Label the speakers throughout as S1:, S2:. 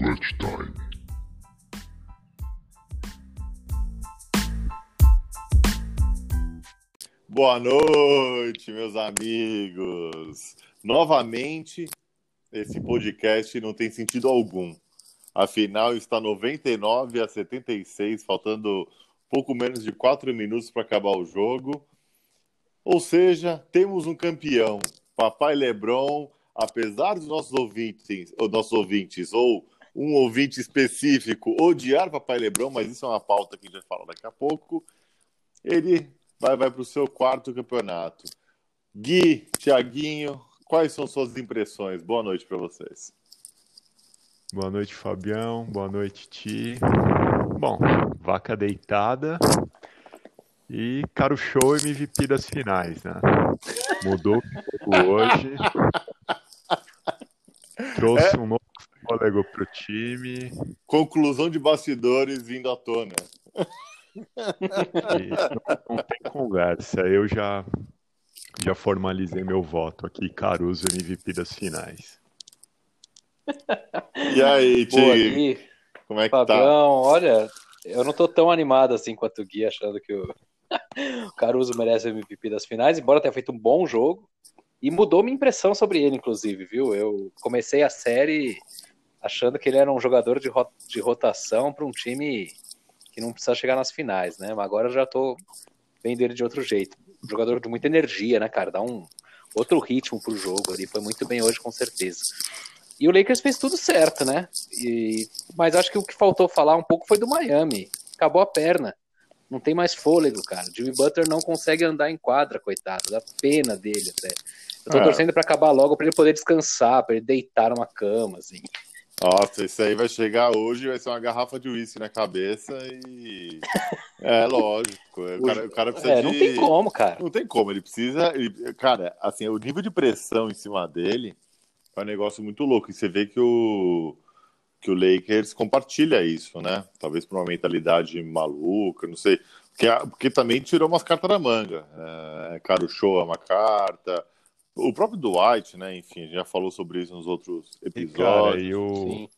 S1: Clutch Time.
S2: Boa noite, meus amigos. Novamente, esse podcast não tem sentido algum. Afinal, está 99 a 76, faltando pouco menos de 4 minutos para acabar o jogo. Ou seja, temos um campeão. Papai Lebron, apesar dos nossos ouvintes, ou nossos ouvintes, ou um ouvinte específico odiar Papai Lebron, mas isso é uma pauta que a gente vai falar daqui a pouco. Ele vai, vai para o seu quarto campeonato. Gui, Tiaguinho, quais são suas impressões? Boa noite para vocês.
S3: Boa noite, Fabião. Boa noite, Ti. Bom, vaca deitada e caro show MVP das finais, né? Mudou o jogo hoje. Trouxe um novo fôlego pro time.
S2: Conclusão de bastidores vindo à tona.
S3: Não, não tem conversa. Eu já, já formalizei meu voto aqui. Caruso MVP das finais.
S2: E aí, Tigre? Como é que
S4: Fabião,
S2: tá?
S4: olha, eu não tô tão animado assim quanto o Gui, achando que o, o Caruso merece o MVP das finais, embora tenha feito um bom jogo. E mudou minha impressão sobre ele, inclusive, viu? Eu comecei a série achando que ele era um jogador de, ro- de rotação para um time que não precisa chegar nas finais, né? Mas agora eu já tô vendo ele de outro jeito. Um jogador de muita energia, né, cara? Dá um outro ritmo pro jogo ali. Foi muito bem hoje, com certeza. E o Lakers fez tudo certo, né? E, mas acho que o que faltou falar um pouco foi do Miami. Acabou a perna. Não tem mais fôlego, cara. Jimmy Butler não consegue andar em quadra, coitado. Dá pena dele até. Eu tô
S2: É.
S4: torcendo pra acabar logo, pra ele poder descansar, pra ele deitar numa cama, assim.
S2: Nossa, isso aí vai chegar hoje, vai ser uma garrafa de uísque na cabeça e. É, lógico. O cara, o cara precisa
S4: É,
S2: de.
S4: não tem como, cara.
S2: Não tem como, ele precisa. ele- cara, assim, o nível de pressão em cima dele é um negócio muito louco. E você vê que o, que o Lakers compartilha isso, né? Talvez por uma mentalidade maluca, não sei. Porque, porque também tirou umas cartas da manga. É, Caro Show é uma carta. O próprio Dwight, né? Enfim, a gente já falou sobre isso nos outros
S3: E, cara,
S2: episódios.
S3: e o,
S4: Sim.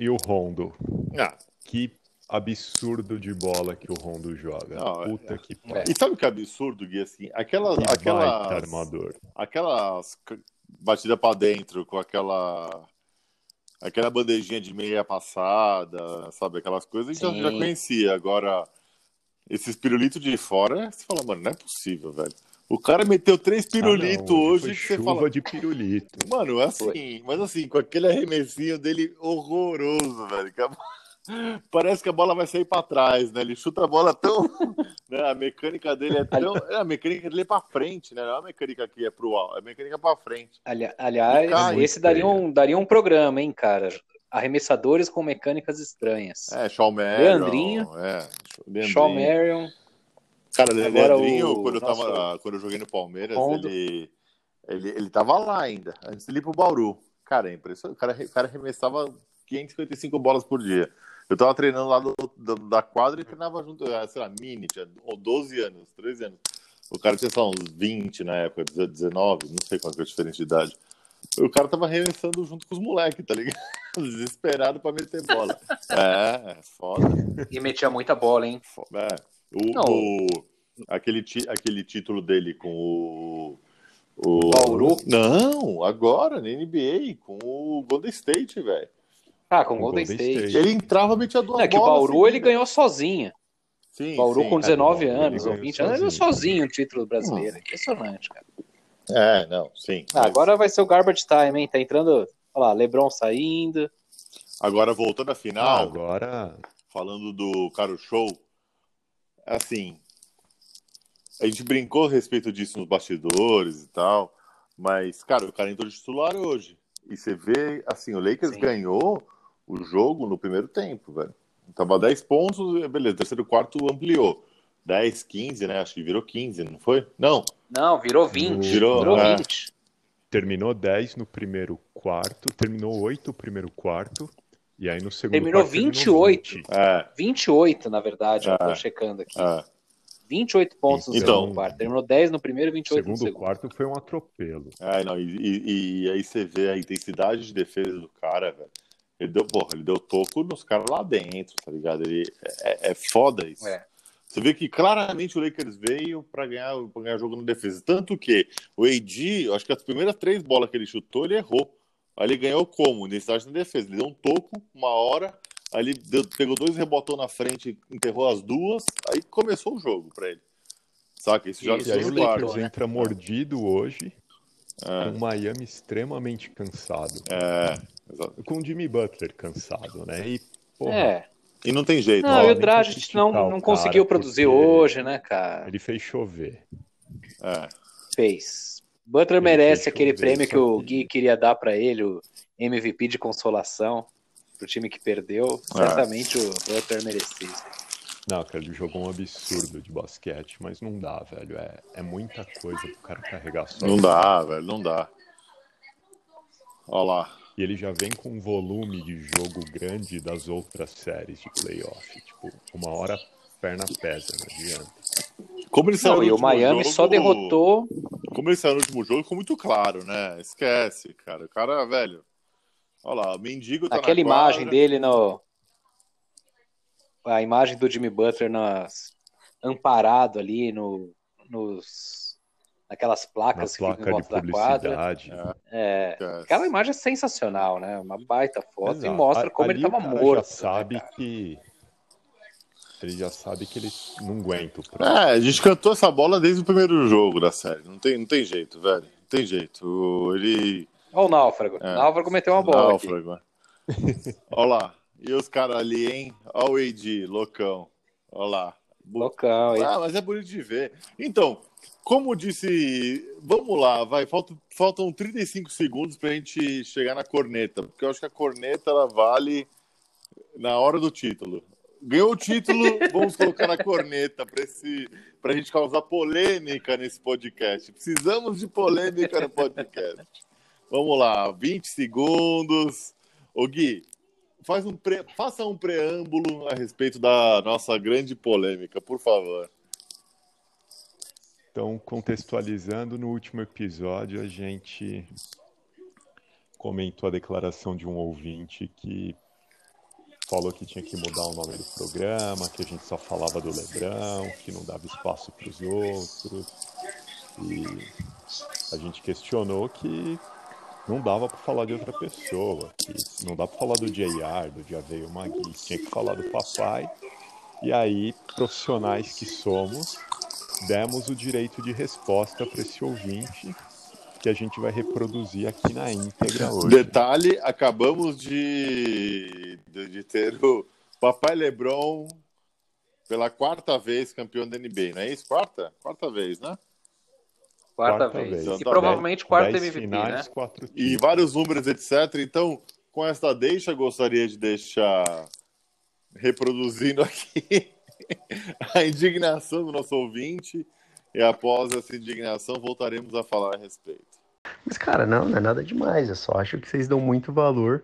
S3: e o Rondo?
S2: Ah,
S3: Que absurdo de bola que o Rondo joga.
S2: Não, é-
S3: Puta que
S4: É.
S2: E sabe o que é absurdo, Gui? Assim, aquelas,
S3: Que
S2: aquelas,
S3: armador.
S2: aquelas batidas pra dentro com aquela aquela bandejinha de meia passada, sabe? Aquelas coisas a gente já, já conhecia. Agora, esses pirulitos de fora, você fala, mano, não é possível, velho. O cara meteu três pirulitos
S3: Ah,
S2: hoje
S3: foi
S2: que você
S3: chuva
S2: fala.
S3: de pirulito.
S2: Mano, é assim, mas assim, com aquele arremessinho dele horroroso, velho. que a- Parece que a bola vai sair pra trás, né? Ele chuta a bola tão. né? A mecânica dele é tão. É, a mecânica dele é pra frente, né? Não é a mecânica que é pro alto, é a mecânica pra frente.
S4: Ali- aliás,
S2: Cai.
S4: esse daria um, daria um programa, hein, cara? Arremessadores com mecânicas estranhas.
S2: É, Shawn Marion.
S4: Leandrinho.
S2: É, Leandrinho.
S4: Shawn Marion.
S2: Cara,
S4: Agora
S2: Leandrinho,
S4: o
S2: quando, eu tava,
S4: nosso
S2: quando eu joguei no Palmeiras,
S4: Rondo.
S2: ele, ele, ele tava lá ainda, antes de ir pro Bauru. Cara, é impressionante. O cara, o cara arremessava 555 bolas por dia. Eu tava treinando lá do, do- da quadra e treinava junto, eh, sei lá, mini, tinha 12 anos, 13 anos. O cara tinha, sei lá, uns 20 na época, 19, não sei qual que é a diferença de idade. O cara tava arremessando junto com os moleques, tá ligado? Desesperado pra meter bola. É, é foda.
S4: E metia muita bola, hein?
S2: É. O,
S4: Não.
S2: o- aquele, ti- aquele título dele com o. O
S4: Bauru?
S2: Não, agora na NBA, com o Golden State, velho.
S4: Ah, com o Golden
S3: Golden
S4: State.
S3: State.
S2: Ele entrava e metia duas
S4: É que o
S2: bolas
S4: Bauru ele
S2: seguidas.
S4: ganhou sozinho.
S2: Sim,
S4: Bauru
S2: sim.
S4: com 19
S3: É, Bauru,
S4: anos ou
S3: ganhou
S4: 20 anos, ele ganhou
S3: sozinho.
S4: sozinho o título brasileiro. Impressionante, cara.
S2: É, não, sim.
S4: Ah,
S2: Mas
S4: agora vai ser o garbage time, hein? Tá entrando, olha lá, LeBron saindo.
S2: agora voltando à
S3: Ah,
S2: final,
S3: agora
S2: falando do Caro Show, assim, a gente brincou a respeito disso nos bastidores e tal, mas, cara, o cara entrou de titular hoje. E você vê, assim, o Lakers
S4: Sim.
S2: ganhou o jogo no primeiro tempo, velho. Tava 10 pontos, beleza, terceiro quarto ampliou. 10, 15, né? Acho que virou 15, não foi? Não,
S4: Não, virou 20.
S2: Virou,
S4: Virou,
S2: é.
S4: 20.
S3: terminou 10 no primeiro quarto, terminou 8 no primeiro quarto, e aí no segundo
S4: Terminou
S3: quarto
S4: 28.
S3: 20.
S2: é,
S4: 28, na verdade, eu
S2: Ah.
S4: tô checando aqui.
S2: é.
S4: 28 pontos no
S2: Então.
S4: segundo quarto. Terminou 10 no primeiro e
S3: O
S4: 28 no
S3: segundo
S4: segundo.
S3: quarto foi um atropelo.
S2: É, não, e, e- e aí você vê a intensidade de defesa do cara, velho. Ele deu, porra, ele deu toco nos caras lá dentro, tá ligado? Ele, é, é foda isso.
S4: É.
S2: Você vê que claramente o Lakers veio para ganhar, pra ganhar jogo na defesa. Tanto que o AD, acho que as primeiras três bolas que ele chutou, ele errou. Aí ele ganhou como? Necessidade na defesa. Ele deu um toco, uma hora, aí ele deu, pegou dois rebotou na frente, enterrou as duas, aí começou o jogo para ele. Saca? Isso já
S4: Isso,
S3: aí o. Lakers entra mordido hoje,
S2: É,
S3: com o Miami extremamente cansado.
S2: é, exato.
S3: Com o Jimmy Butler cansado, né? E, porra,
S4: É.
S2: E não tem jeito.
S4: Não, e o Dragic não, não conseguiu produzir hoje, né, cara?
S3: ele fez chover.
S2: É.
S4: Fez. Butler
S3: Ele
S4: merece aquele prêmio que o Gui queria dar pra ele, o MVP de consolação, pro time que perdeu. Certamente o Butler merecia.
S3: Não, cara, ele jogou um absurdo de basquete, mas não dá, velho. É, é muita coisa pro cara carregar só.
S2: Não dá, velho, não dá. Olha lá.
S3: E ele já vem com um volume de jogo grande das outras séries de playoff. Tipo, uma hora perna pesa, não adianta.
S2: Como ele saiu
S4: Não, e o Miami
S2: jogo-
S4: só derrotou.
S2: Como ele saiu no último jogo, ficou muito claro, né? Esquece, cara. O cara, velho. Olha lá, o mendigo tá
S4: Aquela
S2: na
S4: imagem
S2: quadra.
S4: dele no. A imagem do Jimmy Butler nas... amparado ali no, nos. naquelas
S3: Na
S4: placas que ficam em
S3: placa de
S4: volta da quadra.
S3: publicidade.
S4: É,
S2: Esquece.
S4: aquela imagem é sensacional, né? Uma baita foto e
S3: Exato.
S4: mostra
S3: A-
S4: como
S3: ali
S4: ele tava
S3: o cara
S4: morto.
S3: Já sabe
S4: né, cara?
S3: que. Ele já sabe que ele não aguenta.
S2: É, a gente cantou essa bola desde o primeiro jogo da série. Não tem, não tem jeito, velho. Não tem jeito. Ele.
S4: Olha o Náufrago.
S2: É.
S4: O Náufrago meteu uma bola. aqui.
S2: Náufrago. Olha lá. E os caras ali, hein? Olha o AD, loucão. Olha lá.
S4: Loucão, hein?
S2: Ah, mas é bonito de ver. Então, como disse, vamos lá, vai, faltam, faltam 35 segundos pra gente chegar na corneta, porque eu acho que a corneta ela vale na hora do título. Ganhou o título, vamos colocar na corneta para esse pra gente causar polêmica nesse podcast. Precisamos de polêmica no podcast. Vamos lá, 20 segundos. Ô Gui, faz um pre... faça um preâmbulo a respeito da nossa grande polêmica, por favor.
S3: Então, contextualizando, no último episódio a gente comentou a declaração de um ouvinte que falou que tinha que mudar o nome do programa, que a gente só falava do Lebrão, que não dava espaço para os outros. E a gente questionou que não dava para falar de outra pessoa, que não dá para falar do JR, do Javeio Magui, tinha que falar do papai. E aí, profissionais que somos, demos o direito de resposta para esse ouvinte que a gente vai reproduzir aqui na íntegra hoje.
S2: Detalhe, acabamos de, de, de ter o Papai Lebron pela quarta vez campeão da NBA, não é isso? Quarta? Quarta vez, né?
S4: Quarta,
S3: Quarta
S4: vez.
S3: vez.
S4: E
S2: Então tá
S4: provavelmente quarta
S3: Dez
S4: MVP,
S3: finais,
S4: né?
S3: quatro
S2: E vários números, etc. Então, com esta deixa, gostaria de deixar reproduzindo aqui a indignação do nosso ouvinte. E após essa indignação, voltaremos a falar a respeito.
S1: Mas, cara, não, não é nada demais. Eu só acho que vocês dão muito valor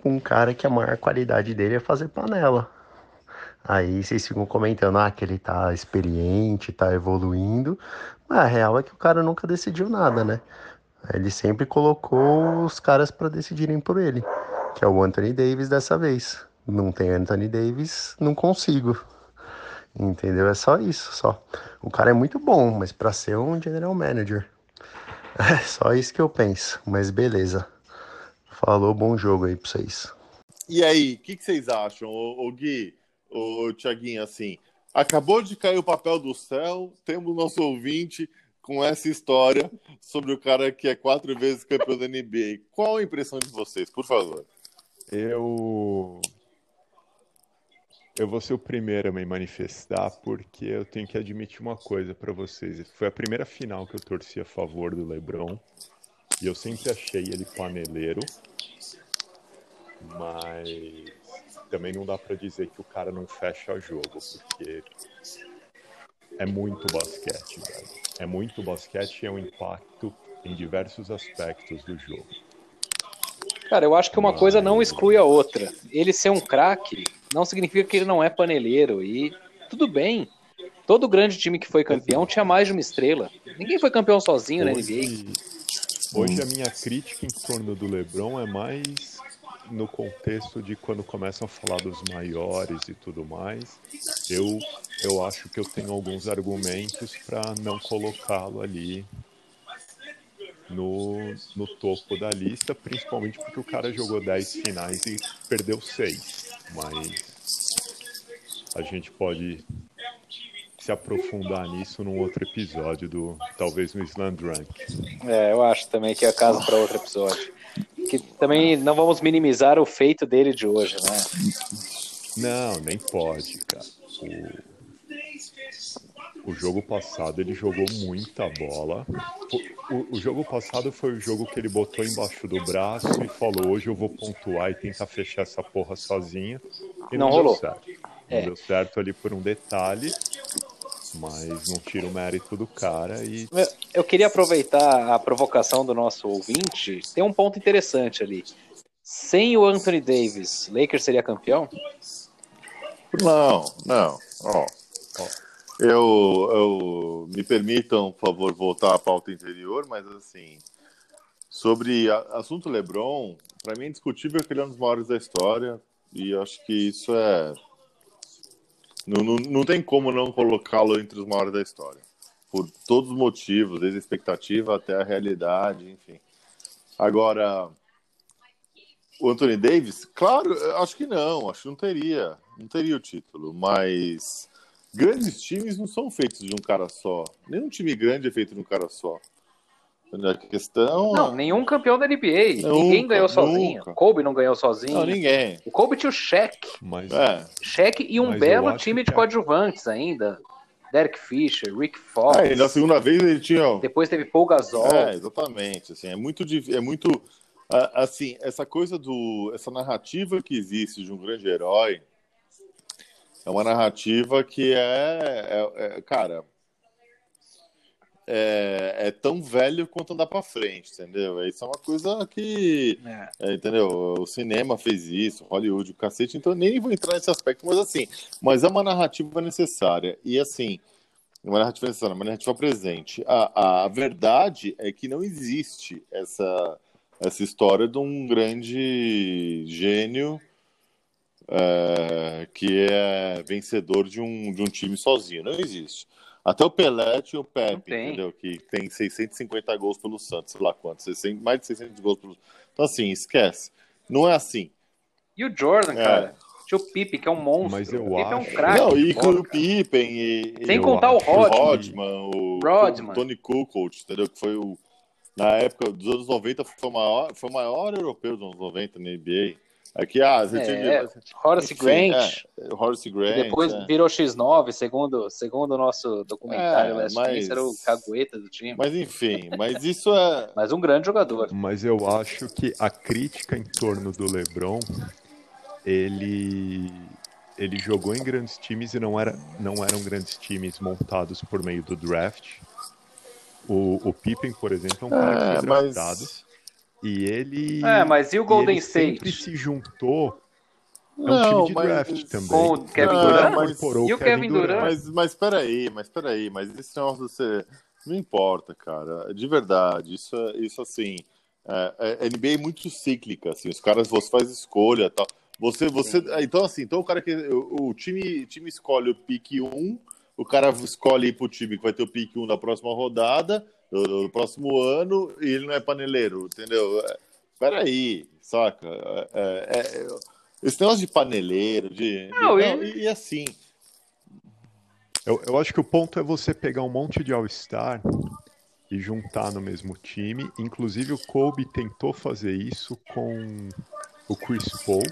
S1: pra um cara que a maior qualidade dele é fazer panela. Aí vocês ficam comentando, ah, que ele tá experiente, tá evoluindo. Mas a real é que o cara nunca decidiu nada, né? Ele sempre colocou os caras pra decidirem por ele, que é o Anthony Davis dessa vez. Não tem Anthony Davis, não consigo. Entendeu? É só isso, só. O cara é muito bom, mas pra ser um general manager. É só isso que eu penso, mas beleza. Falou, bom jogo aí pra vocês.
S2: E aí, o que, que vocês acham, o, Gui, o Tiaguinho, assim? Acabou de cair o papel do céu, temos nosso ouvinte com essa história sobre o cara que é quatro vezes campeão da NBA. Qual a impressão de vocês, por favor?
S3: Eu. Eu vou ser o primeiro a me manifestar porque eu tenho que admitir uma coisa pra vocês. Foi a primeira final que eu torci a favor do LeBron e eu sempre achei ele paneleiro, mas também não dá pra dizer que o cara não fecha jogo, porque é muito basquete, velho. É muito basquete e é um impacto em diversos aspectos do jogo.
S4: Cara, eu acho que uma coisa não exclui a outra. Ele ser um craque não significa que ele não é paneleiro. E tudo bem. Todo grande time que foi campeão tinha mais de uma estrela. Ninguém foi campeão sozinho na NBA.
S3: Hoje, hoje a minha crítica em torno do LeBron é mais no contexto de quando começam a falar dos maiores e tudo mais, eu, eu acho que eu tenho alguns argumentos para não colocá-lo ali no, no topo da lista, principalmente porque o cara jogou 10 finais e perdeu 6. Mas a gente pode se aprofundar nisso num outro episódio do talvez no Drunk.
S4: É, eu acho também que é caso para outro episódio. Que também não vamos minimizar o feito dele de hoje, né?
S3: Não, nem pode, cara. O, o jogo passado ele jogou muita bola. O, o, jogo passado foi o jogo que ele botou embaixo do braço e falou: hoje eu vou pontuar e tentar fechar essa porra sozinho. E não, não rolou. Deu certo. Não é. deu certo ali por um detalhe mas não tira o mérito do cara e.
S4: Eu queria aproveitar a provocação do nosso ouvinte. Tem um ponto interessante ali. Sem o Anthony Davis, Lakers seria campeão?
S2: Não, não. Ó, ó. Eu, eu me permitam, por favor, voltar à pauta interior, mas assim, sobre a, assunto LeBron, para mim é indiscutível que ele é um dos maiores da história e acho que isso é não, não, não tem como não colocá-lo entre os maiores da história. Por todos os motivos, desde a expectativa até a realidade, enfim. Agora, o Anthony Davis, claro, acho que não, acho que não teria, não teria o título, mas grandes times não são feitos de um cara só. Nenhum time grande é feito de um cara só. A questão.
S4: Não, nenhum campeão da NBA. Nunca, ninguém ganhou sozinho. Nunca. Kobe não ganhou sozinho.
S2: Não, ninguém.
S4: O Kobe tinha o Shaq.
S3: Mas,
S4: é. Shaq e um belo time de é. coadjuvantes ainda. Derek Fisher, Rick Fox.
S2: É, na segunda vez ele tinha.
S4: Depois teve Paul Gasol.
S2: É, exatamente. Assim, é muito. É muito assim, essa coisa do. Essa narrativa que existe de um grande herói é uma narrativa que é, é, é cara é, é, tão velho quanto andar para frente, entendeu? Isso é uma coisa que, é. É, entendeu? O cinema fez isso, Hollywood, o cacete, então nem vou entrar nesse aspecto, mas assim, mas é uma narrativa necessária e assim, uma narrativa necessária, uma narrativa presente. A, a verdade é que não existe essa essa história de um grande gênio é, que é vencedor de um, de um time sozinho, não existe. Até o Pelé e o Pepe, entendeu? Que tem 650 gols pelo Santos, sei lá quanto, 600, mais de 600 gols pelo Então, assim, esquece. Não é assim.
S4: E o Jordan, é. cara? Tinha o Pipe, que é um monstro.
S3: Mas eu
S4: o
S3: acho... é um
S2: craque. Não, e com o Pippen e...
S4: Sem contar o Rodman.
S2: O Rodman, o, Rodman. o Tony Kukoc, entendeu? Que foi o... Na época dos anos 90, foi o maior, foi o maior europeu dos anos 90 na NBA. Aqui, ah, você
S4: é, tinha... Horace Enfim, Grant.
S2: É, Horace Grant.
S4: Depois
S2: é.
S4: virou X9, segundo, segundo o nosso documentário é, Last mas... era o cagueta do time.
S2: Mas enfim, mas isso é.
S4: mas um grande jogador.
S3: Mas eu acho que a crítica em torno do LeBron, ele. Ele jogou em grandes times e não, era, não eram grandes times montados por meio do draft. O, o Pippen, por exemplo, é um cara que foi é, draftado. Mas e ele.
S4: É, mas e o Golden State?
S3: sempre se juntou. É um não, time de mas... draft também.
S4: Com o Kevin Durant? Mas...
S3: E o Kevin Durant?
S2: Mas, mas peraí, mas peraí, mas esse negócio você. Não importa, cara. De verdade. Isso, é, isso assim. É, é, NBA é muito cíclica, assim. Os caras, você faz escolha tal. Você, você. Então, assim, então o cara que. O, o time, time escolhe o pique 1, o cara escolhe ir pro time que vai ter o pique 1 na próxima rodada do, do, próximo ano e ele não é paneleiro, entendeu? É, peraí, saca? É, é, é, esse negócio de paneleiro, de. Não, de, não e... e assim.
S3: Eu, eu acho que o ponto é você pegar um monte de All-Star e juntar no mesmo time. Inclusive o Kobe tentou fazer isso com o Chris Paul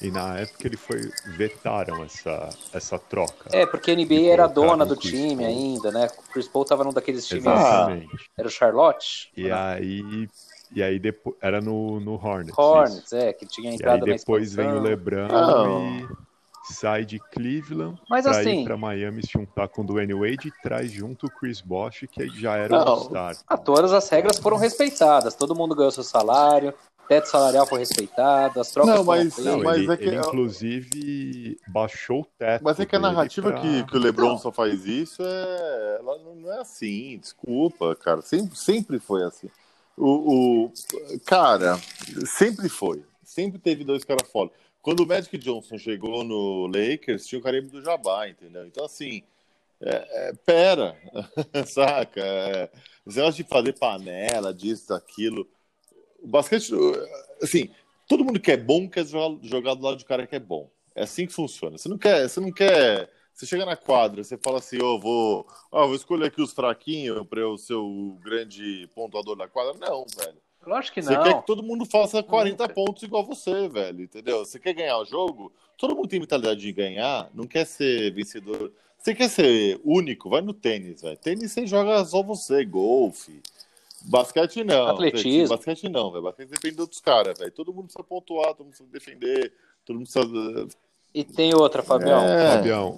S3: e na época ele foi vetaram essa, essa troca.
S4: É, porque a NBA era dona do time Paul. ainda, né? O Chris Paul tava num daqueles times. Exatamente. Era o Charlotte?
S3: E aí e aí depois era no, no Hornets.
S4: Hornets, isso. é, que tinha entrado
S3: e aí depois vem o LeBron e sai de Cleveland Mas pra assim, ir pra Miami se juntar com o Dwayne Wade e traz junto o Chris Bosh, que já era o All-Star.
S4: Ah, todas as regras foram respeitadas, todo mundo ganhou seu salário, teto salarial foi respeitado, as trocas
S2: não, mas,
S3: não, mas ele, é que... ele, inclusive baixou o teto.
S2: Mas é que a narrativa pra... que, que o LeBron não. só faz isso é, ela não é assim, desculpa, cara, sempre, sempre foi assim. O, o cara, sempre foi, sempre teve dois caras foda. Quando o Magic Johnson chegou no Lakers, tinha o Caribe do Jabá, entendeu? Então, assim, é, é, pera, saca? É, de fazer panela, disso, daquilo. O basquete, assim, todo mundo que é bom quer jogar, jogar do lado de cara que é bom. É assim que funciona. Você não quer, você não quer. Você chega na quadra, você fala assim, ó, oh, vou, oh, vou escolher aqui os fraquinhos para eu ser o grande pontuador da quadra. Não, velho.
S4: Lógico que não.
S2: Você quer que todo mundo faça 40 Nunca. pontos igual você, velho, entendeu? Você quer ganhar o jogo? Todo mundo tem mentalidade de ganhar, não quer ser vencedor. Você quer ser único? Vai no tênis, velho. Tênis você joga só você, golfe. Basquete não.
S4: Atletismo.
S2: Basquete não, velho. Basquete depende de outros caras, velho. Todo mundo precisa pontuar, todo mundo precisa defender, todo mundo precisa.
S4: E tem outra, Fabião.
S3: É... Fabião,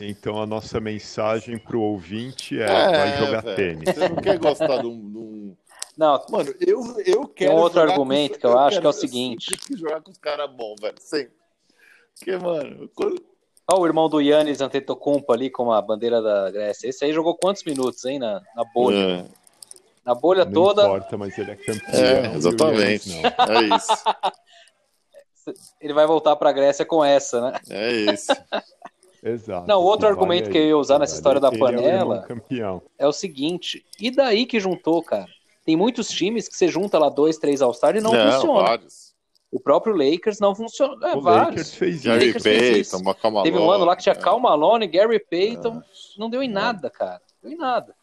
S3: então a nossa mensagem pro ouvinte é, é vai jogar véio. tênis.
S2: Você não quer gostar de um, de um...
S4: Não,
S2: mano, eu, eu quero.
S4: Tem um outro argumento com... que eu, eu acho que é o seguinte:
S2: tem que jogar com os caras bons, velho. Sempre. Porque, mano. Quando...
S4: Olha o irmão do Yannis Antetokounmpo ali com a bandeira da Grécia. Esse aí jogou quantos minutos, hein, na, na bolha? É. Na bolha
S3: não
S4: toda.
S3: Não importa, mas ele é campeão.
S2: É, exatamente. Yannis, é isso.
S4: Ele vai voltar para a Grécia com essa, né?
S2: É isso.
S3: Exato.
S4: Não, outro argumento vale que eu ia usar nessa história da panela é, é, o seguinte: e daí que juntou, cara? Tem muitos times que você junta lá dois, três All-Star e não, não funciona. Vários. O próprio Lakers não funciona. É,
S3: o
S4: vários.
S3: Lakers fez
S2: Gary Lakers Payton,
S4: fez Teve um ano lá que tinha é. Cal Malone, Gary Payton. É. Não deu em nada, cara. Não deu em nada.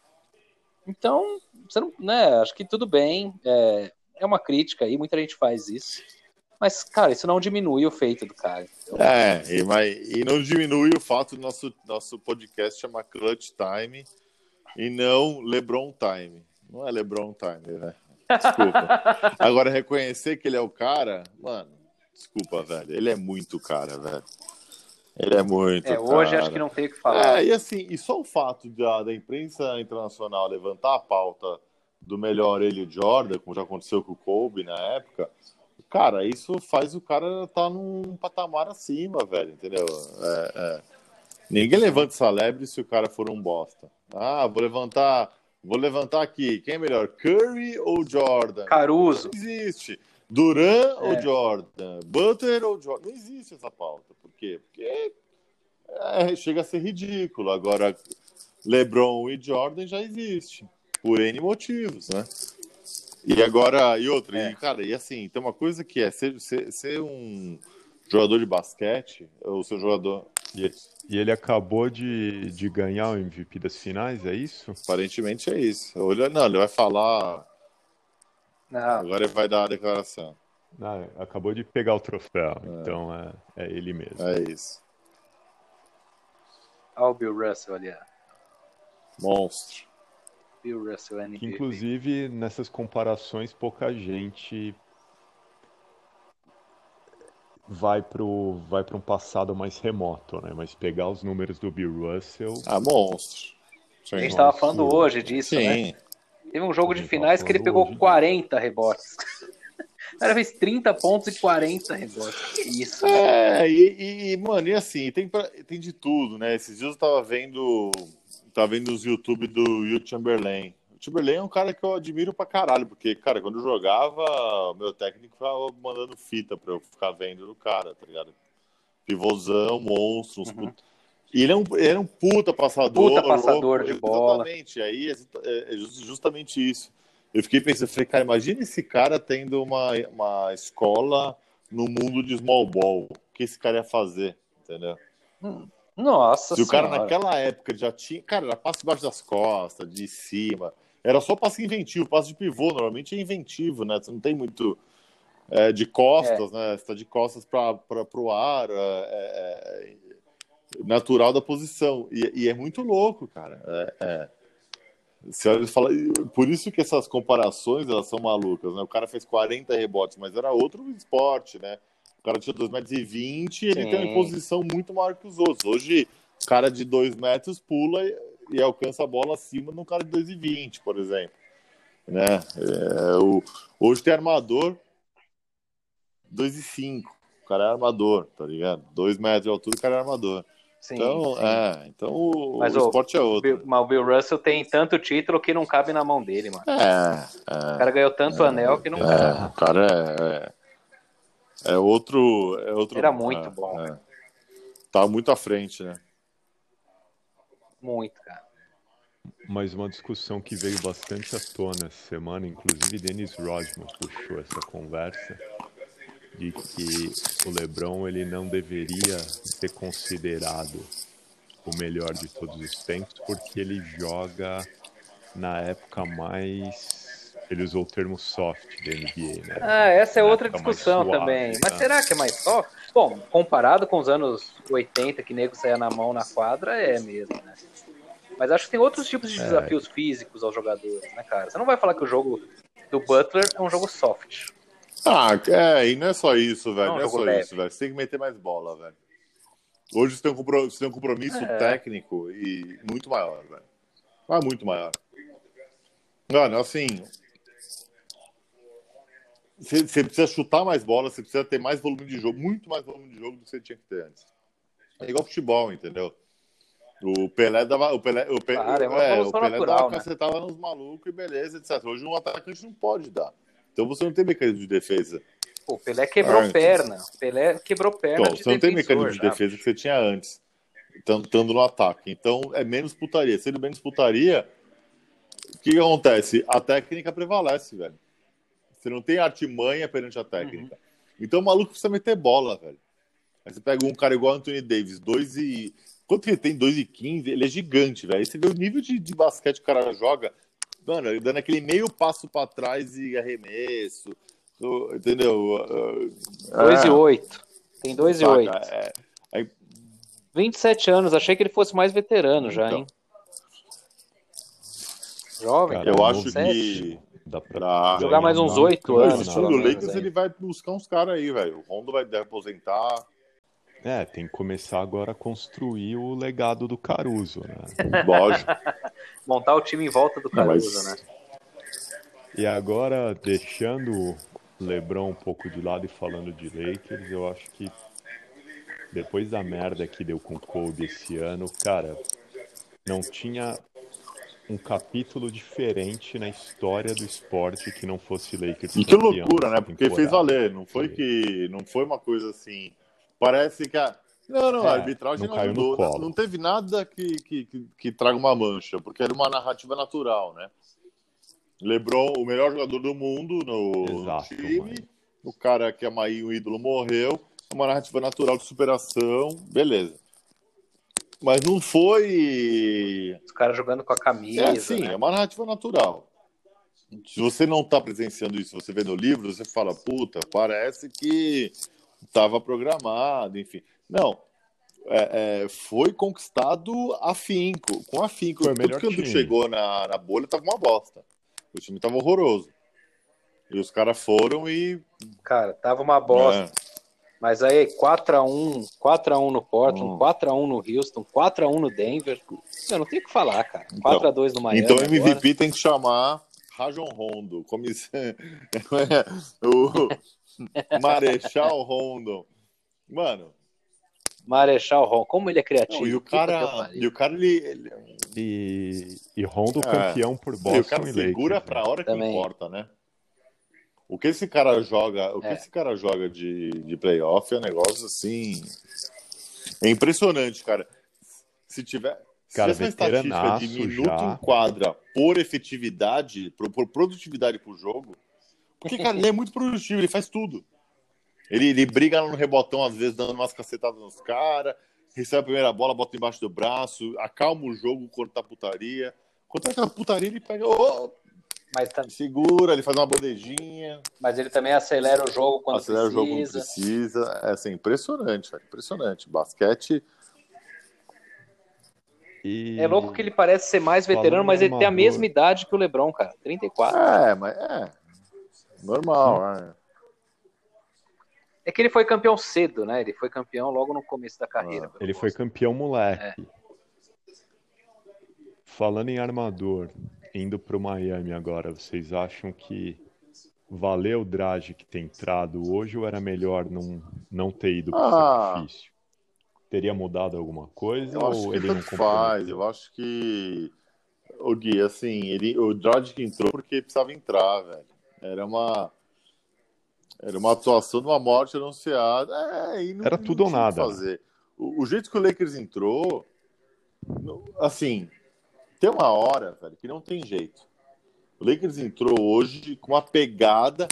S4: Então, você não, né, acho que tudo bem. É, é uma crítica aí, muita gente faz isso. Mas, cara, isso não diminui o feito do cara.
S2: Então... É, e, mas, e não diminui o fato do nosso, nosso podcast chamar Clutch Time e não LeBron Time. Não é LeBron Time, né? Desculpa. Agora, reconhecer que ele é o cara, mano, desculpa, velho. Ele é muito cara, velho. Ele é muito. É,
S4: hoje
S2: cara.
S4: acho que não tem o que falar.
S2: É, e assim, e só o fato da, da imprensa internacional levantar a pauta do melhor ele Jordan, como já aconteceu com o Kobe na época, cara, isso faz o cara estar tá num patamar acima, velho, entendeu? É, é. Ninguém levanta essa lebre se o cara for um bosta. Ah, vou levantar Vou levantar aqui. Quem é melhor, Curry ou Jordan?
S4: Caruso.
S2: Não existe. Duran é. ou Jordan? Butler ou Jordan? Não existe essa pauta. Por quê? Porque é, chega a ser ridículo. Agora, LeBron e Jordan já existe. Por N motivos, né? E agora, e outra, é. e, cara, e assim, tem uma coisa que é ser, ser, ser um jogador de basquete, o seu jogador.
S3: E ele acabou de, de ganhar o MVP das finais, é isso?
S2: Aparentemente é isso. Olha, não, ele vai falar. Não. Agora ele vai dar a declaração.
S3: Não, acabou de pegar o troféu, é. então é, é ele mesmo.
S2: É isso.
S4: Olha o Bill Russell ali.
S2: Monstro.
S4: Bill Russell.
S3: Que, inclusive, nessas comparações, pouca gente vai pro vai para um passado mais remoto, né? Mas pegar os números do Bill Russell.
S2: Ah, monstro.
S4: Sim, a gente estava falando hoje disso, né? Sim. né? Teve um jogo de finais que ele pegou hoje. 40 rebotes. O cara fez 30 pontos e 40 rebotes. Isso.
S2: É, e, e, mano, e assim, tem, pra, tem de tudo, né? Esses dias eu tava vendo. Tava vendo os YouTube do Will Chamberlain. Timberlake é um cara que eu admiro pra caralho, porque, cara, quando eu jogava, o meu técnico ficava mandando fita pra eu ficar vendo do cara, tá ligado? Pivôzão, monstro, uns uhum. E ele é, um, ele é um puta passador.
S4: Puta passador louco, de bola.
S2: Exatamente, aí é, é, justamente isso. Eu fiquei pensando, falei, cara, imagina esse cara tendo uma, uma escola no mundo de small ball. O que esse cara ia fazer, entendeu?
S4: Hum. Nossa
S2: Se o cara naquela época já tinha. Cara, era passe embaixo das costas, de cima. Era só passe inventivo, passe de pivô, normalmente é inventivo, né? Você não tem muito é, de costas, é. né? Você tá de costas para o ar, é, é, é, natural da posição. E, e, é muito louco, cara. É, é. Você fala, por isso que essas comparações elas são malucas, né? O cara fez 40 rebotes, mas era outro esporte, né? O cara tinha 2,20 metros e ele tem uma posição muito maior que os outros. Hoje, cara de 2 metros pula e alcança a bola acima de um cara de 2,20, por exemplo. Né? É, o, hoje tem armador 2,5. O cara é armador, tá ligado? 2 metros de altura, o cara é armador. Sim, então, sim. É, então o, mas, o esporte é outro.
S4: Mas o Bill Russell tem tanto título que não cabe na mão dele, mano.
S2: É, é
S4: o cara ganhou tanto
S2: é,
S4: anel que não
S2: é,
S4: cabe.
S2: O cara é, É outro. É outro
S4: Era muito
S2: é,
S4: bom.
S2: é. Tá muito à frente, né?
S4: Muito, cara.
S3: Mas uma discussão que veio bastante à tona essa semana, inclusive Dennis Rodman puxou essa conversa, de que o LeBron ele não deveria ser considerado o melhor de todos os tempos, porque ele joga na época mais. Ele usou o termo soft da NBA, né?
S4: Ah, essa é
S3: Na
S4: outra discussão
S3: suave,
S4: também. Mas
S3: né?
S4: será que é mais só? Bom, comparado com os anos 80, que nego saia na mão na quadra, é mesmo, né? Mas acho que tem outros tipos de
S3: É.
S4: desafios físicos aos jogadores, né, cara? Você não vai falar que o jogo do Butler é um jogo soft.
S2: Ah, é, e não é só isso, velho.
S4: Não,
S2: Não, é só
S4: leve.
S2: isso, velho. Você tem que meter mais bola, velho. Hoje você tem um compro- você tem um compromisso
S4: É.
S2: técnico e muito maior, velho. Mas muito maior. Mano, assim. Você, você precisa chutar mais bola, você precisa ter mais volume de jogo, muito mais volume de jogo do que você tinha que ter antes. É igual futebol, entendeu? O Pelé dava. O Pelé, o Pelé,
S4: Claro, é uma
S2: é, o Pelé
S4: natural,
S2: dava
S4: né?
S2: cacetada nos malucos e beleza, etc. Hoje um atacante não pode dar. Então você não tem mecanismo de defesa.
S4: Pô, o Pelé quebrou
S2: Ah,
S4: perna. Pelé quebrou perna
S2: Então,
S4: de
S2: você não tem mecanismo de defesa que você tinha antes, tan- estando no ataque. Então, é menos putaria. Sendo menos putaria, o que, que acontece? A técnica prevalece, velho. Você não tem artimanha perante a técnica. Então, o maluco precisa meter bola, velho. Aí você pega um cara igual Anthony Davis, 2 e... Quanto que ele tem? 2 e 15? Ele é gigante, velho. Aí você vê o nível de, de basquete que o cara joga, mano, dando aquele meio passo pra trás e arremesso. So- Entendeu?
S4: 2
S2: É.
S4: e 8. Tem 2 e 8.
S2: Saca? É,
S4: 27 anos. Achei que ele fosse mais veterano já,
S2: Então.
S4: hein? Jovem.
S3: Cara,
S2: eu acho
S4: 27.
S2: que
S3: Dá pra
S4: Jogar mais uns
S3: ganhar
S4: oito
S3: um
S2: Mas
S4: anos,
S2: o time do
S4: menos,
S2: Lakers
S4: aí.
S2: ele vai buscar uns caras aí, velho. O Rondo vai deve aposentar.
S3: É, tem que começar agora a construir o legado do Caruso, né?
S2: Lógico.
S4: Montar o time em volta do Caruso,
S2: mas-
S4: né?
S3: E agora, deixando o LeBron um pouco de lado e falando de Lakers, eu acho que depois da merda que deu com o Kobe esse ano, cara, não tinha um capítulo diferente na história do esporte que não fosse Lakers.
S2: E que
S3: campeão
S2: loucura, né? Porque fez valer. Não foi que. Não foi uma coisa assim. Parece que a. Não, não,
S3: É,
S2: a arbitragem
S3: não
S2: não, ajudou. Não, não teve nada que, que, que, que traga uma mancha, porque era uma narrativa natural, né? Lebron, o melhor jogador do mundo no,
S3: Exato,
S2: time.
S3: mano.
S2: O cara que é mais um ídolo morreu. Uma narrativa natural de superação. Beleza. Mas não foi.
S4: Os caras jogando com a camisa.
S2: É sim,
S4: né?
S2: é uma narrativa natural. Se você não está presenciando isso, você vê no livro, você fala, puta, parece que estava programado, enfim. Não. É, é, foi conquistado afinco, com afinco.
S3: Foi o melhor
S2: quando
S3: time.
S2: chegou na, na bolha tava uma bosta. O time tava horroroso. E os caras foram e.
S4: Cara, tava uma bosta.
S2: é,
S4: Mas aí, 4x1, 4x1 no Portland,
S2: Hum.
S4: 4x1 no Houston, 4x1 no Denver. Eu não tenho o que falar, cara.
S2: Então,
S4: 4x2 no Miami.
S2: então o
S4: agora.
S2: MVP tem que chamar Rajon Rondo, como isso- o Marechal Rondo. Mano,
S4: Marechal Ron, como ele é criativo.
S2: Não, e o cara, e o cara ele, ele-
S3: E, e Rondo
S2: É.
S3: campeão por
S2: e
S3: Boston
S2: o cara
S3: e
S2: segura
S3: Lakers.
S2: pra
S3: né?
S2: hora que
S4: Também.
S2: importa, né? O que esse cara joga, o que
S4: É.
S2: esse cara joga de, de playoff é um negócio assim é impressionante, cara. Se tiver se
S3: Cara,
S2: tivesse uma estatística de minuto
S3: já.
S2: em quadra por efetividade, por, por produtividade pro jogo, porque cara, ele é muito produtivo, ele faz tudo. Ele, ele briga no rebotão, às vezes, dando umas cacetadas nos caras, recebe a primeira bola, bota embaixo do braço, acalma o jogo quando tá putaria. Quando tá aquela putaria, ele pega, ô,
S4: Mas, tam-
S2: segura, ele faz uma bandejinha,
S4: mas ele também acelera o jogo quando
S2: acelera
S4: precisa.
S2: o jogo quando precisa. É assim, impressionante, velho, impressionante. Basquete,
S3: E-
S4: É louco que ele parece ser mais veterano, mas ele tem a mesma idade que o LeBron, cara. 34.
S2: é, mas é normal, é.
S4: É que ele foi campeão cedo, né? Ele foi campeão logo no começo da carreira. pelo
S3: Ele foi campeão moleque.
S4: É.
S3: Falando em armador, indo pro Miami agora, vocês acham que valeu o Dragic ter entrado hoje ou era melhor não, não ter ido pro
S2: Ah.
S3: sacrifício? Teria mudado alguma coisa
S2: Eu acho
S3: ou
S2: que
S3: ele não
S2: faz. Eu acho que o Gui, assim, ele, o Dragic entrou porque precisava entrar, velho. Era uma Era uma atuação de uma morte anunciada. É, não,
S3: Era tudo ou
S2: que
S3: nada.
S2: Fazer. O, o jeito que o Lakers entrou, assim, tem uma hora, velho, que não tem jeito. O Lakers entrou hoje com uma pegada.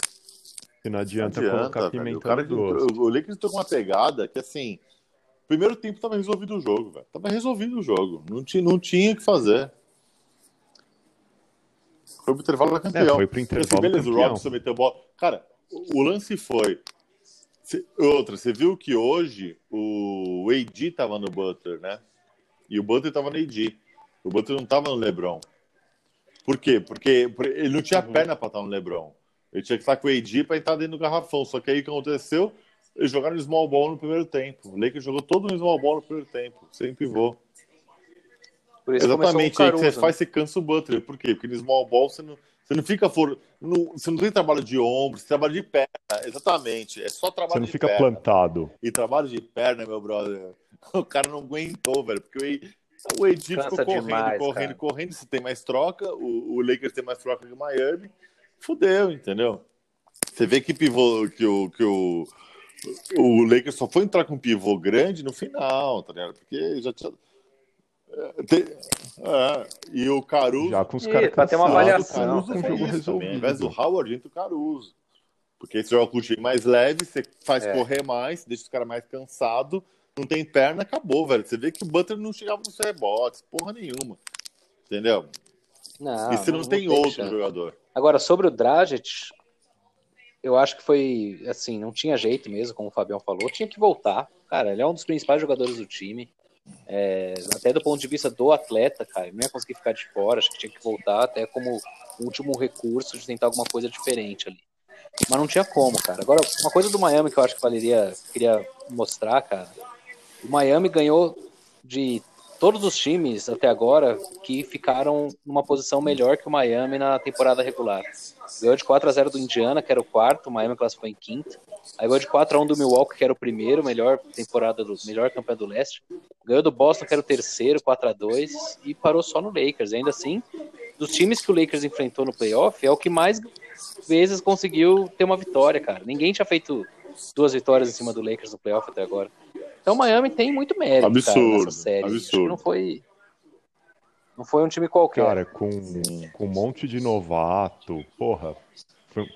S3: E não adianta,
S2: Não
S3: colocar
S2: velho.
S3: pimenta
S2: O, que entrou- o Lakers entrou com uma pegada que, assim, primeiro tempo tava resolvido o jogo, velho. Tava resolvido o jogo. Não tinha, não tinha o que fazer. Foi pro intervalo da campeão.
S3: É, foi pro
S2: Assim,
S3: intervalo
S2: beleza, o
S3: campeão.
S2: Robson meteu bola. Cara, o o lance foi. Cê- outra, você viu que hoje o AD tava no Butler, né? E o Butler tava no AD. O Butler não tava no LeBron. Por quê? Porque por- ele não tinha perna pra estar no LeBron. Ele tinha que estar com o AD pra entrar dentro do garrafão. Só que aí o que aconteceu? Eles jogaram no small ball no primeiro tempo. O Lakers jogou todo no small ball no primeiro tempo, sem pivô.
S4: Por isso
S2: Exatamente,
S4: começou
S2: aí
S4: o
S2: que
S4: Caruso,
S2: você faz, você cansa o Butler. Por quê? Porque no small ball você não, você não fica for, não- você não tem trabalho de ombro, você trabalha de perna. Exatamente, é só trabalho
S3: Você não
S2: de
S3: fica
S2: perna.
S3: plantado.
S2: E trabalho de perna, meu brother, o cara não aguentou, velho, porque o o ficou correndo,
S4: demais,
S2: correndo,
S4: cara.
S2: correndo. Se tem mais troca, o, o Lakers tem mais troca que o Miami, fudeu, entendeu? Você vê que pivô, que o, que o, o Lakers só foi entrar com um pivô grande no final, tá ligado? Porque já tinha. É, é, e o Caruso.
S3: Já com os caras
S4: pra ter uma
S3: cansados,
S4: avaliação.
S2: Caruso
S3: com o
S2: foi
S3: jogo
S2: isso também. Ao
S3: resolvido.
S2: invés do Howard, entra o Caruso. Porque você joga com o time mais leve, você faz
S4: É.
S2: correr mais, deixa os caras mais cansados, não tem perna, acabou, velho. Você vê que o Butler não chegava nos rebotes, porra nenhuma. Entendeu?
S4: Não,
S2: e você não, tem, outro
S4: chance.
S2: jogador.
S4: Agora, sobre o Dragic, eu acho que foi, assim, não tinha jeito mesmo, como o Fabião falou, tinha que voltar. Cara, ele é um dos principais jogadores do time. É, até do ponto de vista do atleta, cara, não ia conseguir ficar de fora, acho que tinha que voltar até como último recurso de tentar alguma coisa diferente ali. Mas não tinha como, cara. Agora, uma coisa do Miami que eu acho que valeria, queria mostrar, cara, o Miami ganhou de todos os times até agora que ficaram numa posição melhor que o Miami na temporada regular. Ganhou de 4 a 0 do Indiana, que era o quarto, o Miami classificou em quinto. Aí ganhou de 4 a 1 do Milwaukee, que era o primeiro, melhor temporada do melhor campeão do leste. Ganhou do Boston, que era o terceiro, 4 a 2 e parou só no Lakers. Ainda assim, dos times que o Lakers enfrentou no playoff, é o que mais vezes conseguiu ter uma vitória, cara. Ninguém tinha feito duas vitórias em cima do Lakers no playoff até agora. Então, Miami tem muito mérito, cara,
S2: Absurdo,
S4: nessa série. Acho que
S2: absurdo.
S4: não foi não foi um time qualquer.
S3: Cara, com, com um monte de novato, porra, foi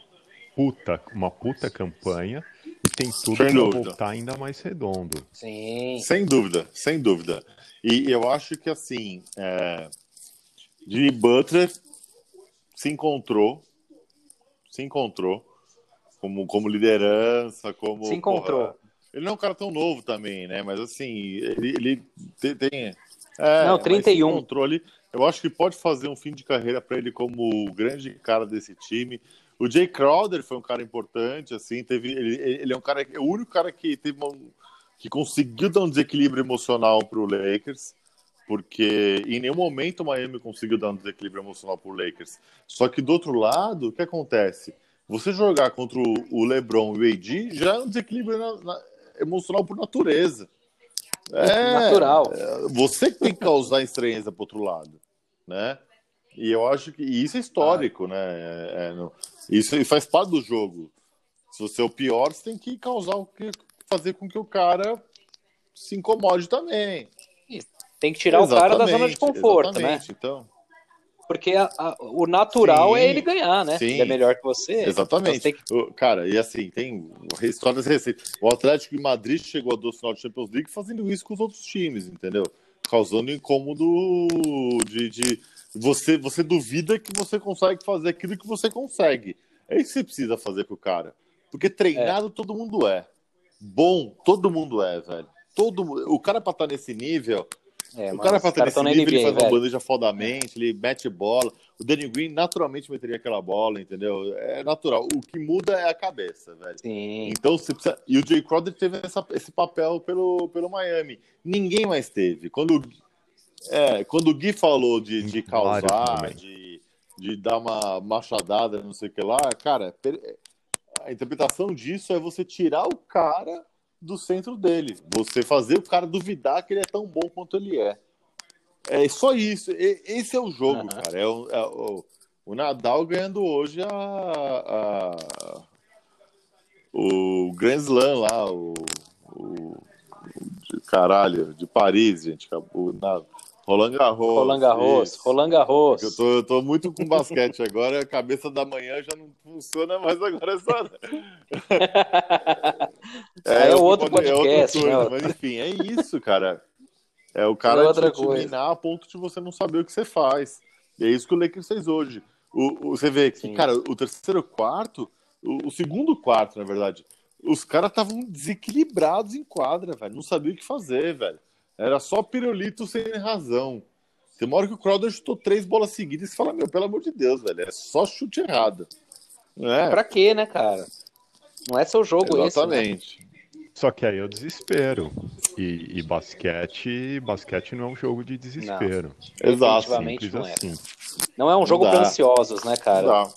S3: puta, uma puta campanha e tem tudo
S2: dúvida.
S3: voltar ainda mais redondo.
S4: Sim.
S2: Sem dúvida, sem dúvida. E eu acho que assim, é... Jimmy Butler se encontrou, se encontrou como, como liderança, como
S4: Se encontrou.
S2: porra, ele não é um cara tão novo também, né? Mas assim, ele, ele te- tem. É,
S4: Não,
S2: mas
S4: 31.
S2: se encontrou ali. Eu acho que pode fazer um fim de carreira para ele como o grande cara desse time. O Jay Crowder foi um cara importante, assim, teve. Ele, ele é um cara, é o único cara que teve uma, que conseguiu dar um desequilíbrio emocional para o Lakers, porque em nenhum momento o Miami conseguiu dar um desequilíbrio emocional para o Lakers. Só que do outro lado, o que acontece? Você jogar contra o o LeBron e o AD já é um desequilíbrio na- na- emocional por natureza. É,
S4: Natural.
S2: você que tem que causar estranheza pro outro lado, né? E eu acho que isso é histórico, né? É- é, não- isso faz parte do jogo. Se você é o pior, você tem que causar o que fazer com que o cara se incomode também.
S4: Tem que tirar o cara da zona de
S2: Exatamente,
S4: conforto, né?
S2: exatamente. Então,
S4: Porque a- a- o natural
S2: Sim,
S4: é ele ganhar, né?
S2: sim.
S4: Ele é melhor que você.
S2: exatamente.
S4: Então você que-
S2: Cara, e assim, tem histórias recentes. O Atlético de Madrid chegou a duas final de Champions League fazendo isso com os outros times, entendeu? Causando incômodo de, de você, você duvida que você consegue fazer aquilo que você consegue. É isso que você precisa fazer com o cara. Porque treinado todo mundo é. Bom, todo mundo é, velho. Todo, o cara pra estar nesse nível,
S4: É,
S2: o cara
S4: tão na
S2: nível, ele faz uma bandeja fodamente, ele mete bola. O Danny Green naturalmente meteria aquela bola, entendeu? É natural. O que muda é a cabeça, velho.
S4: Sim.
S2: Então você precisa. E o Jay Crowder teve essa- esse papel pelo, pelo Miami. Ninguém mais teve. Quando, é, quando o Gui falou de, de causar, de, de dar uma machadada, não sei o que lá, cara, per- a interpretação disso é você tirar o cara do centro dele. Você fazer o cara duvidar que ele é tão bom quanto ele é. É só isso. E- Esse é o jogo,
S4: Aham.
S2: cara. É o, é o- o Nadal ganhando hoje a, a- o Grand Slam lá, o, o, o caralho, de Paris, gente. O, na, Roland Garros.
S4: Roland Garros, isso. Roland Garros.
S2: Eu tô, eu tô muito com basquete agora, a cabeça da manhã já não funciona mais agora essa.
S4: é, é outro podcast, é outro
S2: né? Mas enfim, é isso, cara. É o cara é te dominar a ponto de você não saber o que você faz. E é isso que o Lakers fez hoje. O, o você vê que, Sim. cara, o terceiro quarto, o, o segundo quarto, na verdade, os caras estavam desequilibrados em quadra, velho. Não sabia o que fazer, velho. Era só pirulito sem razão. Tem uma hora que o Crowder chutou três bolas seguidas e você fala, meu, pelo amor de Deus, velho, é só chute errado.
S4: É. Pra quê, né, cara? Não é seu jogo
S2: Exatamente.
S4: esse, né?
S3: Só que aí é o desespero. E, e, basquete, basquete não é um jogo de desespero.
S2: Não. Exato.
S4: Simples não é. assim. Não é um jogo para ansiosos, né, cara? Não.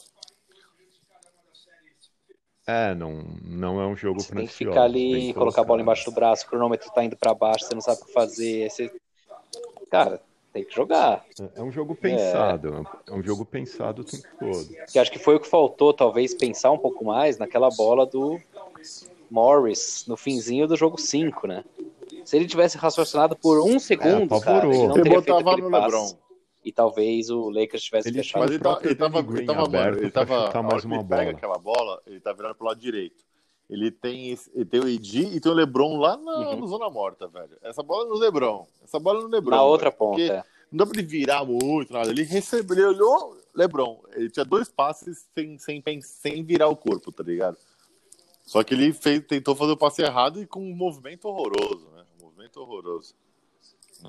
S3: É, não, não é um jogo
S4: Você tem que ficar ali, colocar a bola embaixo do braço, o cronômetro tá indo para baixo, você não sabe o que fazer. Você... Cara, tem que jogar.
S3: É, é um jogo pensado, é, é um jogo pensado o tempo todo.
S4: Que acho que foi o que faltou, talvez, pensar um pouco mais naquela bola do Morris no finzinho do jogo 5, né? Se ele tivesse raciocinado por um segundo, é, cara, ele não teria feito aquele no passe. LeBron e talvez o Lakers tivesse
S2: ele
S4: fechado.
S2: Mas ele, tá, ele tava, ele tava, aberto, ele tava, mais uma ele bola. pega aquela bola, ele tá virando pro lado direito. Ele tem, ele tem o Edi e tem o LeBron lá na, uhum. Zona Morta, velho. Essa bola é no LeBron. Essa bola é no LeBron.
S4: Na outra ponta. É.
S2: Não dá pra ele virar muito, nada. Ele recebeu, ele olhou LeBron. Ele tinha dois passes sem, sem, sem virar o corpo, tá ligado? Só que ele fez, tentou fazer o passe errado e com um movimento horroroso, né? Um movimento horroroso.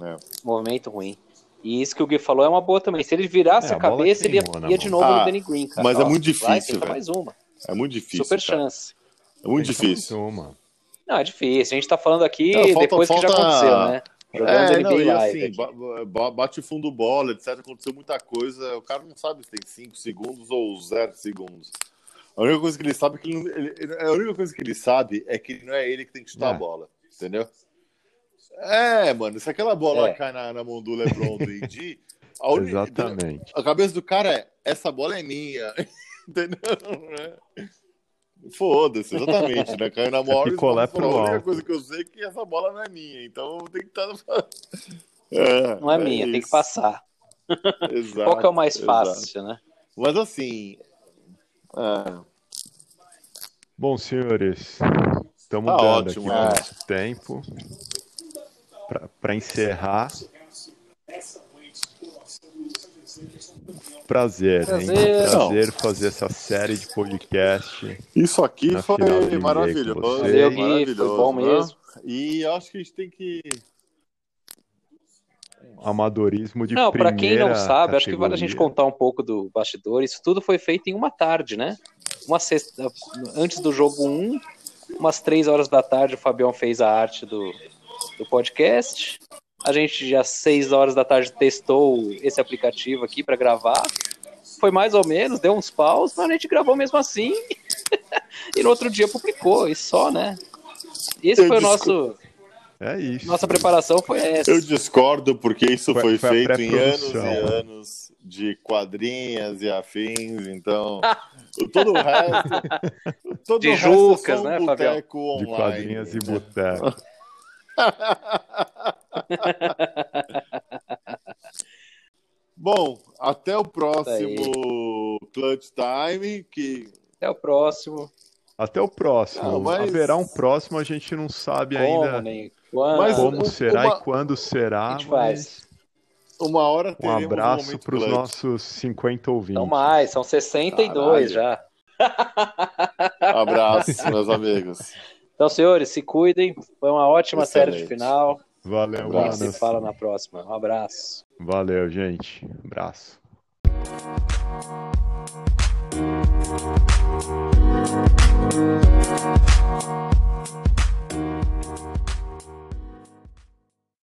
S4: É. Movimento ruim. E isso que o Gui falou é uma boa também. Se ele virasse é, a, a cabeça, ele ia, ia de novo ah, no Danny Green, cara.
S2: Mas é muito difícil,
S4: vai, mais uma.
S2: É muito difícil.
S4: Super cara. chance.
S2: É muito difícil.
S3: Uma.
S4: Não, é difícil. A gente tá falando aqui não, falta, depois falta... que já aconteceu, né?
S2: Jogando é, NBA não, live. Assim, bate fundo bola, etc. Aconteceu muita coisa. O cara não sabe se tem 5 segundos ou 0 segundos. A única coisa que ele sabe é que ele, ele, a única coisa que ele sabe é que não é ele que tem que chutar é. a bola. Entendeu? É, mano, se aquela bola é. cai na, na, mão do LeBron do AD,
S3: a un... Exatamente.
S2: A cabeça do cara é: essa bola é minha. Entendeu? Foda-se, exatamente, né? Caiu na mão.
S3: É pro
S2: a
S3: única
S2: coisa que eu sei é que essa bola não é minha, então tem que estar.
S4: Tá é, não é, é minha, isso. tem que passar. Exato, Qual que é o mais fácil, exato. né?
S2: Mas assim. É...
S3: Bom, senhores, estamos tá dando ótimo, aqui é. nosso tempo para encerrar. Prazer, prazer, hein? Prazer fazer essa série de podcast.
S2: Isso aqui foi maravilhoso.
S4: Valeu, maravilhoso. Foi bom né? mesmo.
S2: E acho que a gente tem que
S3: amadorismo de
S4: Não,
S3: para
S4: quem não sabe,
S3: categoria.
S4: acho que vale a gente contar um pouco do bastidor. Isso tudo foi feito em uma tarde, né? Uma sexta, antes do jogo 1, umas três horas da tarde, o Fabião fez a arte do, do podcast. A gente já às 6 horas da tarde testou esse aplicativo aqui para gravar. Foi mais ou menos, deu uns paus, mas a gente gravou mesmo assim. e no outro dia publicou, e só, né? Esse Eu foi o nosso.
S3: É isso.
S4: Nossa preparação foi essa.
S2: Eu discordo, porque isso foi, foi, foi feito em anos e anos de quadrinhas e afins, então. todo o resto. Todo
S4: de
S2: o
S4: Jucas,
S2: resto
S4: é um né, Fabião?
S3: Online, de quadrinhas e boteco.
S2: Bom, até o próximo Clutch Time. Que...
S4: Até o próximo.
S3: Até o próximo. Não, mas... Haverá um próximo, a gente não sabe
S4: como,
S3: ainda
S4: nem
S3: quando. Mas, como será uma... e quando será.
S2: Mas... Uma hora
S3: Um abraço um para os nossos 50 ouvintes.
S4: Não mais, são 62 Caralho. já.
S2: Abraço, meus amigos.
S4: Então, senhores, se cuidem. Foi uma ótima Excelente. série de final.
S3: Valeu,
S4: mano. A gente se fala na próxima. Um abraço.
S3: Valeu, gente. Um abraço.